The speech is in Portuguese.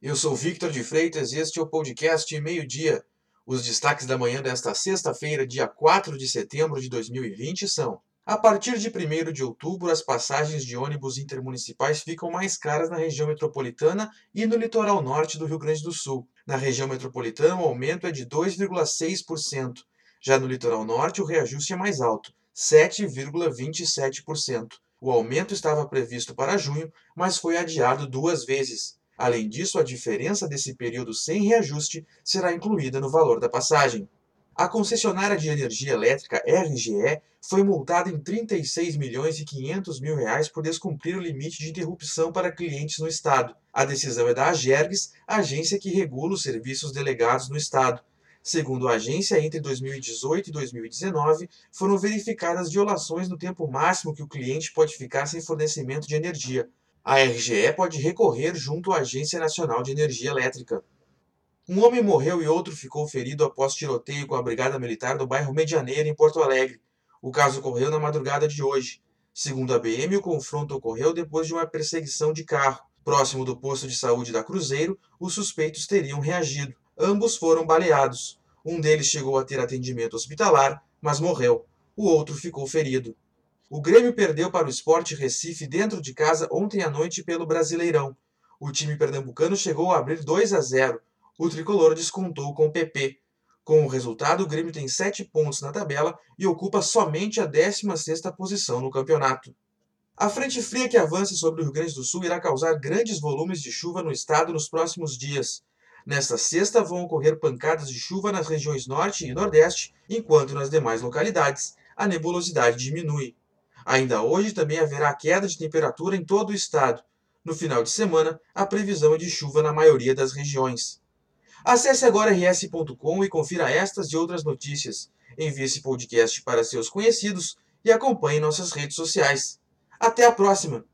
Eu sou Victor de Freitas e este é o podcast Meio-Dia. Os destaques da manhã desta sexta-feira, dia 4 de setembro de 2020 são: A partir de 1 de outubro, as passagens de ônibus intermunicipais ficam mais caras na região metropolitana e no litoral norte do Rio Grande do Sul. Na região metropolitana, o aumento é de 2,6%. Já no litoral norte, o reajuste é mais alto, 7,27%. O aumento estava previsto para junho, mas foi adiado duas vezes. Além disso, a diferença desse período sem reajuste será incluída no valor da passagem. A concessionária de energia elétrica RGE foi multada em 36 milhões e 500 mil reais por descumprir o limite de interrupção para clientes no estado. A decisão é da Agergs, agência que regula os serviços delegados no estado. Segundo a agência, entre 2018 e 2019 foram verificadas violações no tempo máximo que o cliente pode ficar sem fornecimento de energia a RGE pode recorrer junto à Agência Nacional de Energia Elétrica. Um homem morreu e outro ficou ferido após tiroteio com a Brigada Militar no bairro Medianeira, em Porto Alegre. O caso ocorreu na madrugada de hoje. Segundo a BM, o confronto ocorreu depois de uma perseguição de carro. Próximo do posto de saúde da Cruzeiro, os suspeitos teriam reagido. Ambos foram baleados. Um deles chegou a ter atendimento hospitalar, mas morreu. O outro ficou ferido. O Grêmio perdeu para o Sport Recife dentro de casa ontem à noite pelo Brasileirão. O time pernambucano chegou a abrir 2 a 0. O tricolor descontou com o PP. Com o resultado, o Grêmio tem 7 pontos na tabela e ocupa somente a 16ª posição no campeonato. A frente fria que avança sobre o Rio Grande do Sul irá causar grandes volumes de chuva no estado nos próximos dias. Nesta sexta vão ocorrer pancadas de chuva nas regiões norte e nordeste, enquanto nas demais localidades a nebulosidade diminui. Ainda hoje também haverá queda de temperatura em todo o estado. No final de semana, a previsão é de chuva na maioria das regiões. Acesse agora rs.com e confira estas e outras notícias. Envie esse podcast para seus conhecidos e acompanhe nossas redes sociais. Até a próxima!